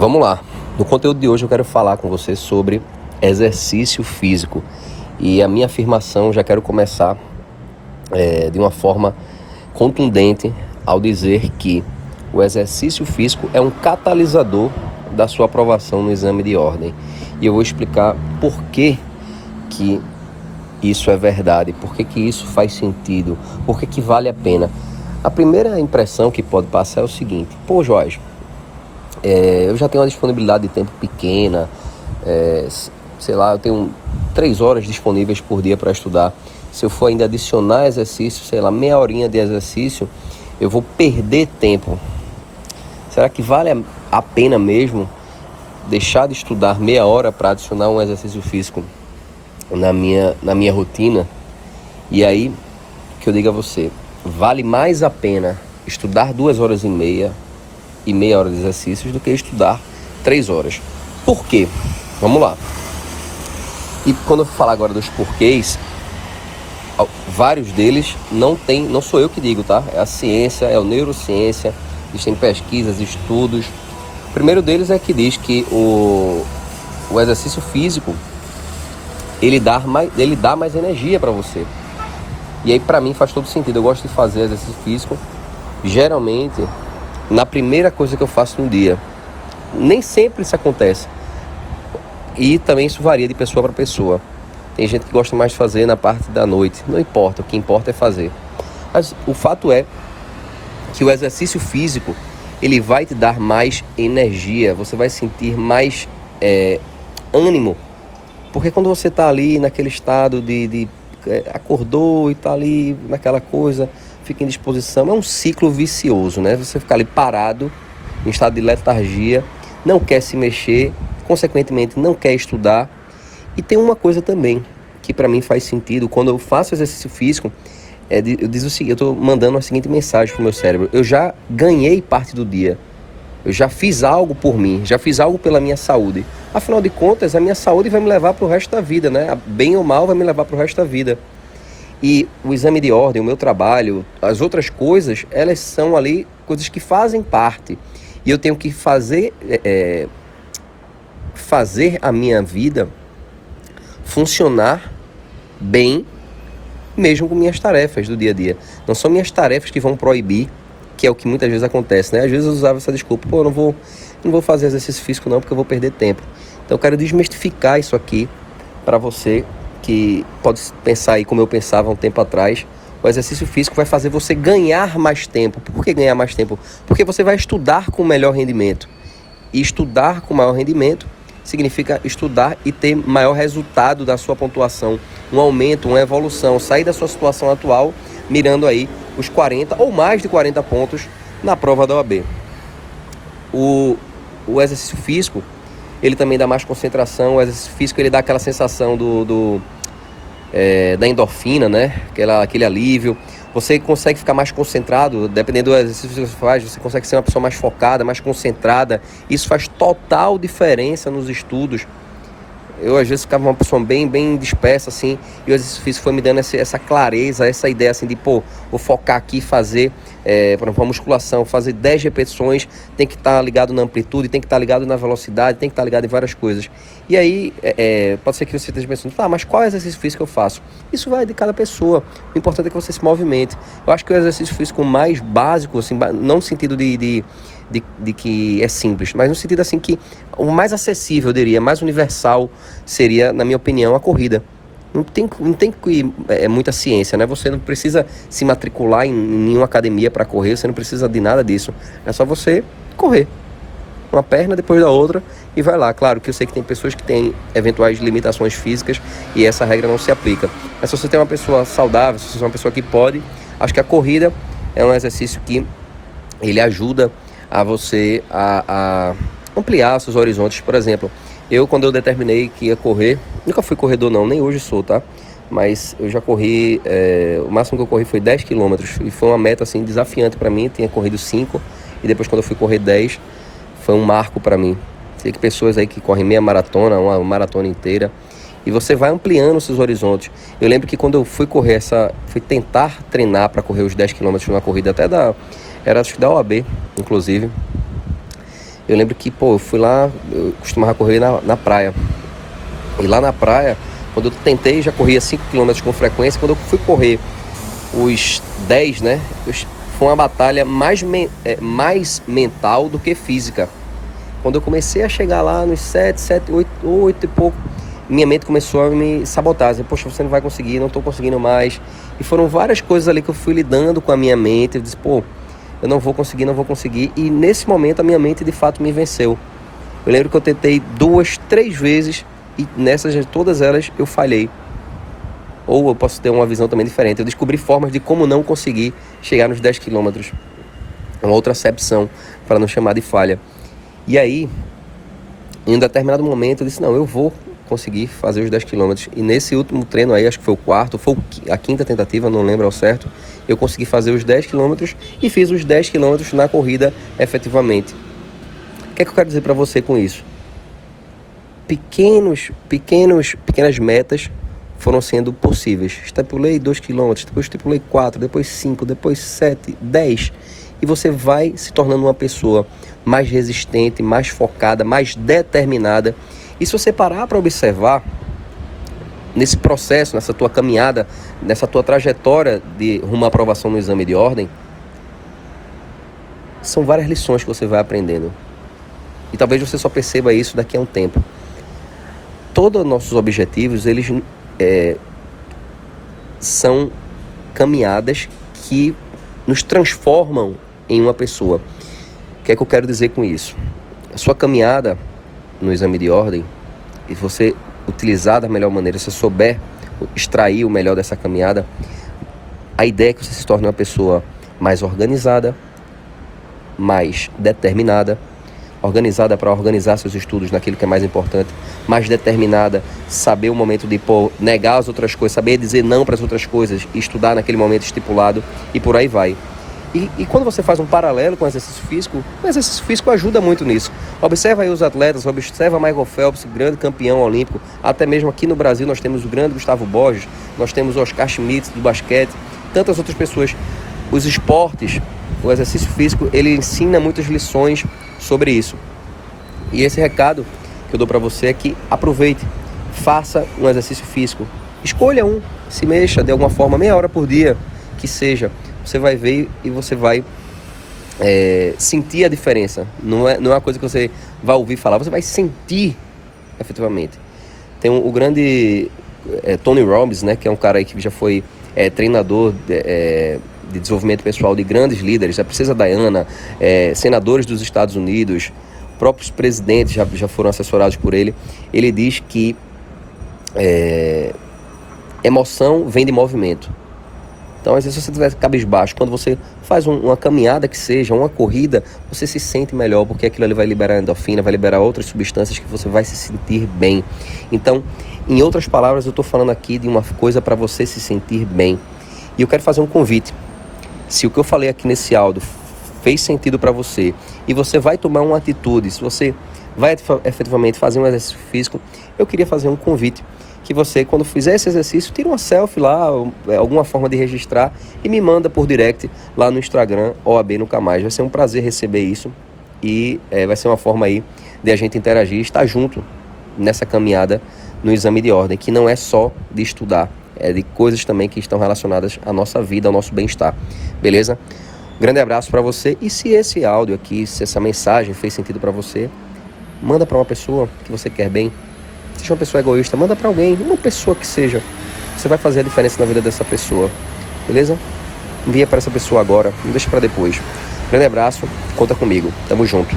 Vamos lá. No conteúdo de hoje eu quero falar com você sobre exercício físico. E a minha afirmação já quero começar é, de uma forma contundente ao dizer que o exercício físico é um catalisador da sua aprovação no exame de ordem. E eu vou explicar por que, que isso é verdade, por que, que isso faz sentido, por que, que vale a pena. A primeira impressão que pode passar é o seguinte: pô, Jorge, é, eu já tenho uma disponibilidade de tempo pequena, é, sei lá, eu tenho três horas disponíveis por dia para estudar. Se eu for ainda adicionar exercício, sei lá, meia horinha de exercício, eu vou perder tempo. Será que vale a pena mesmo deixar de estudar meia hora para adicionar um exercício físico na minha, na minha rotina? E aí, que eu digo a você, vale mais a pena estudar duas horas e meia e meia hora de exercícios do que estudar três horas. Por quê? Vamos lá. E quando eu falar agora dos porquês, vários deles não tem, não sou eu que digo, tá? É a ciência, é a neurociência, existem pesquisas, estudos. O primeiro deles é que diz que o, o exercício físico ele dá mais, ele dá mais energia para você. E aí para mim faz todo sentido. Eu gosto de fazer exercício físico geralmente na primeira coisa que eu faço no dia. Nem sempre isso acontece. E também isso varia de pessoa para pessoa. Tem gente que gosta mais de fazer na parte da noite. Não importa, o que importa é fazer. Mas o fato é que o exercício físico ele vai te dar mais energia, você vai sentir mais é, ânimo. Porque quando você está ali naquele estado de, de é, acordou e está ali naquela coisa, fica em disposição, é um ciclo vicioso, né? Você ficar ali parado, em estado de letargia, não quer se mexer, consequentemente não quer estudar. E tem uma coisa também que para mim faz sentido, quando eu faço exercício físico, é, eu diz o seguinte, eu estou mandando a seguinte mensagem para o meu cérebro: eu já ganhei parte do dia, eu já fiz algo por mim, já fiz algo pela minha saúde. Afinal de contas, a minha saúde vai me levar para o resto da vida, né? Bem ou mal vai me levar para o resto da vida. E o exame de ordem, o meu trabalho, as outras coisas, elas são ali coisas que fazem parte. E eu tenho que fazer, é, fazer a minha vida funcionar bem mesmo com minhas tarefas do dia a dia. Não são minhas tarefas que vão proibir, que é o que muitas vezes acontece, né? Às vezes eu usava essa desculpa, pô, eu não vou, não vou fazer exercício físico não, porque eu vou perder tempo. Então eu quero desmistificar isso aqui para você que pode pensar aí como eu pensava um tempo atrás. O exercício físico vai fazer você ganhar mais tempo. Por que ganhar mais tempo? Porque você vai estudar com melhor rendimento. E estudar com maior rendimento significa estudar e ter maior resultado da sua pontuação, um aumento, uma evolução, sair da sua situação atual, mirando aí os 40 ou mais de 40 pontos na prova da OAB. O, o exercício físico, ele também dá mais concentração, o exercício físico ele dá aquela sensação do, do é, da endorfina, né? Aquela, aquele alívio. Você consegue ficar mais concentrado, dependendo do exercício que você faz, você consegue ser uma pessoa mais focada, mais concentrada. Isso faz total diferença nos estudos. Eu às vezes ficava uma pessoa bem, bem dispersa assim, e o exercício físico foi me dando essa, essa clareza, essa ideia assim de, pô, vou focar aqui fazer é, por exemplo, a musculação, fazer 10 repetições, tem que estar tá ligado na amplitude, tem que estar tá ligado na velocidade, tem que estar tá ligado em várias coisas. E aí, é, é, pode ser que você esteja pensando, tá, mas qual exercício físico eu faço? Isso vai de cada pessoa. O importante é que você se movimente. Eu acho que o exercício físico mais básico, assim, não no sentido de, de de, de, que é simples, mas no sentido assim que o mais acessível, eu diria, mais universal seria, na minha opinião, a corrida. Não tem, não tem que é, é, muita ciência, né? Você não precisa se matricular em, em nenhuma academia para correr, você não precisa de nada disso. É só você correr. Uma perna depois da outra e vai lá. Claro que eu sei que tem pessoas que têm eventuais limitações físicas e essa regra não se aplica. Mas se você tem uma pessoa saudável, se você é uma pessoa que pode, acho que a corrida é um exercício que ele ajuda a você a, a ampliar seus horizontes. Por exemplo, eu, quando eu determinei que ia correr, nunca fui corredor não, nem hoje sou, tá? Mas eu já corri, é, o máximo que eu corri foi 10 km e foi uma meta assim desafiante para mim. Tinha corrido 5 e depois quando eu fui correr 10 foi um marco para mim. Tem que pessoas aí que correm meia maratona, uma maratona inteira e você vai ampliando seus horizontes. Eu lembro que quando eu fui correr essa, fui tentar treinar para correr os 10 km numa corrida até da era acho que da OAB, inclusive. Eu lembro que, pô, eu fui lá, eu costumava correr na, na praia. E lá na praia, quando eu tentei, já corria 5 km com frequência. Quando eu fui correr os 10, né? Foi uma batalha mais, é, mais mental do que física. Quando eu comecei a chegar lá nos 7, 7, 8, 8 e pouco, minha mente começou a me sabotar. Dizer, Poxa, você não vai conseguir, não estou conseguindo mais. E foram várias coisas ali que eu fui lidando com a minha mente. Eu disse, pô, eu não vou conseguir, não vou conseguir. E nesse momento a minha mente de fato me venceu. Eu lembro que eu tentei duas, três vezes e nessas todas elas eu falhei. Ou eu posso ter uma visão também diferente. Eu descobri formas de como não conseguir chegar nos 10 quilômetros. Uma outra acepção, para não chamar de falha. E aí, em um determinado momento, eu disse: Não, eu vou conseguir fazer os 10 quilômetros. E nesse último treino aí, acho que foi o quarto, foi a quinta tentativa, não lembro ao certo, eu consegui fazer os 10 quilômetros e fiz os 10 quilômetros na corrida efetivamente. O que é que eu quero dizer para você com isso? Pequenos, pequenos, pequenas metas foram sendo possíveis. Estipulei 2 km, depois estipulei 4, depois 5, depois 7, 10. E você vai se tornando uma pessoa mais resistente, mais focada, mais determinada. E se você parar para observar nesse processo, nessa tua caminhada, nessa tua trajetória de rumo à aprovação no exame de ordem, são várias lições que você vai aprendendo. E talvez você só perceba isso daqui a um tempo. Todos os nossos objetivos, eles é, são caminhadas que nos transformam em uma pessoa. O que é que eu quero dizer com isso? A sua caminhada no exame de ordem, e você utilizar da melhor maneira, se souber extrair o melhor dessa caminhada, a ideia é que você se torne uma pessoa mais organizada, mais determinada, organizada para organizar seus estudos naquilo que é mais importante, mais determinada, saber o momento de pô, negar as outras coisas, saber dizer não para as outras coisas, estudar naquele momento estipulado e por aí vai. E, e, quando você faz um paralelo com o exercício físico, o exercício físico ajuda muito nisso. Observa aí os atletas, observa Michael Phelps, grande campeão olímpico. Até mesmo aqui no Brasil nós temos o grande Gustavo Borges, nós temos Oscar Schmidt do basquete, tantas outras pessoas. Os esportes, o exercício físico, ele ensina muitas lições sobre isso. E esse recado que eu dou para você é que aproveite, faça um exercício físico. Escolha um, se mexa de alguma forma, meia hora por dia, que seja. Você vai ver e você vai é, sentir a diferença. Não é, não é uma coisa que você vai ouvir falar, você vai sentir efetivamente. Tem um, o grande é, Tony Robbins, né, que é um cara que já foi é, treinador de, é, de desenvolvimento pessoal de grandes líderes, a princesa Diana, é, senadores dos Estados Unidos, próprios presidentes já, já foram assessorados por ele. Ele diz que é, emoção vem de movimento. Então, às vezes, se você estiver cabisbaixo, quando você faz um, uma caminhada que seja, uma corrida, você se sente melhor, porque aquilo ali vai liberar endorfina, vai liberar outras substâncias que você vai se sentir bem. Então, em outras palavras, eu estou falando aqui de uma coisa para você se sentir bem. E eu quero fazer um convite. Se o que eu falei aqui nesse áudio fez sentido para você e você vai tomar uma atitude, se você vai efetivamente fazer um exercício físico, eu queria fazer um convite que você, quando fizer esse exercício, tira uma selfie lá, é, alguma forma de registrar e me manda por direct lá no Instagram OAB Nunca Mais. Vai ser um prazer receber isso e é, vai ser uma forma aí de a gente interagir e estar junto nessa caminhada no exame de ordem, que não é só de estudar, é, de coisas também que estão relacionadas à nossa vida, ao nosso bem-estar. Beleza? grande abraço para você. E se esse áudio aqui, se essa mensagem fez sentido para você, manda para uma pessoa que você quer bem. Seja uma pessoa egoísta, manda para alguém, uma pessoa que seja. Você vai fazer a diferença na vida dessa pessoa. Beleza? Envia para essa pessoa agora, não deixa para depois. Grande abraço, conta comigo. Tamo junto.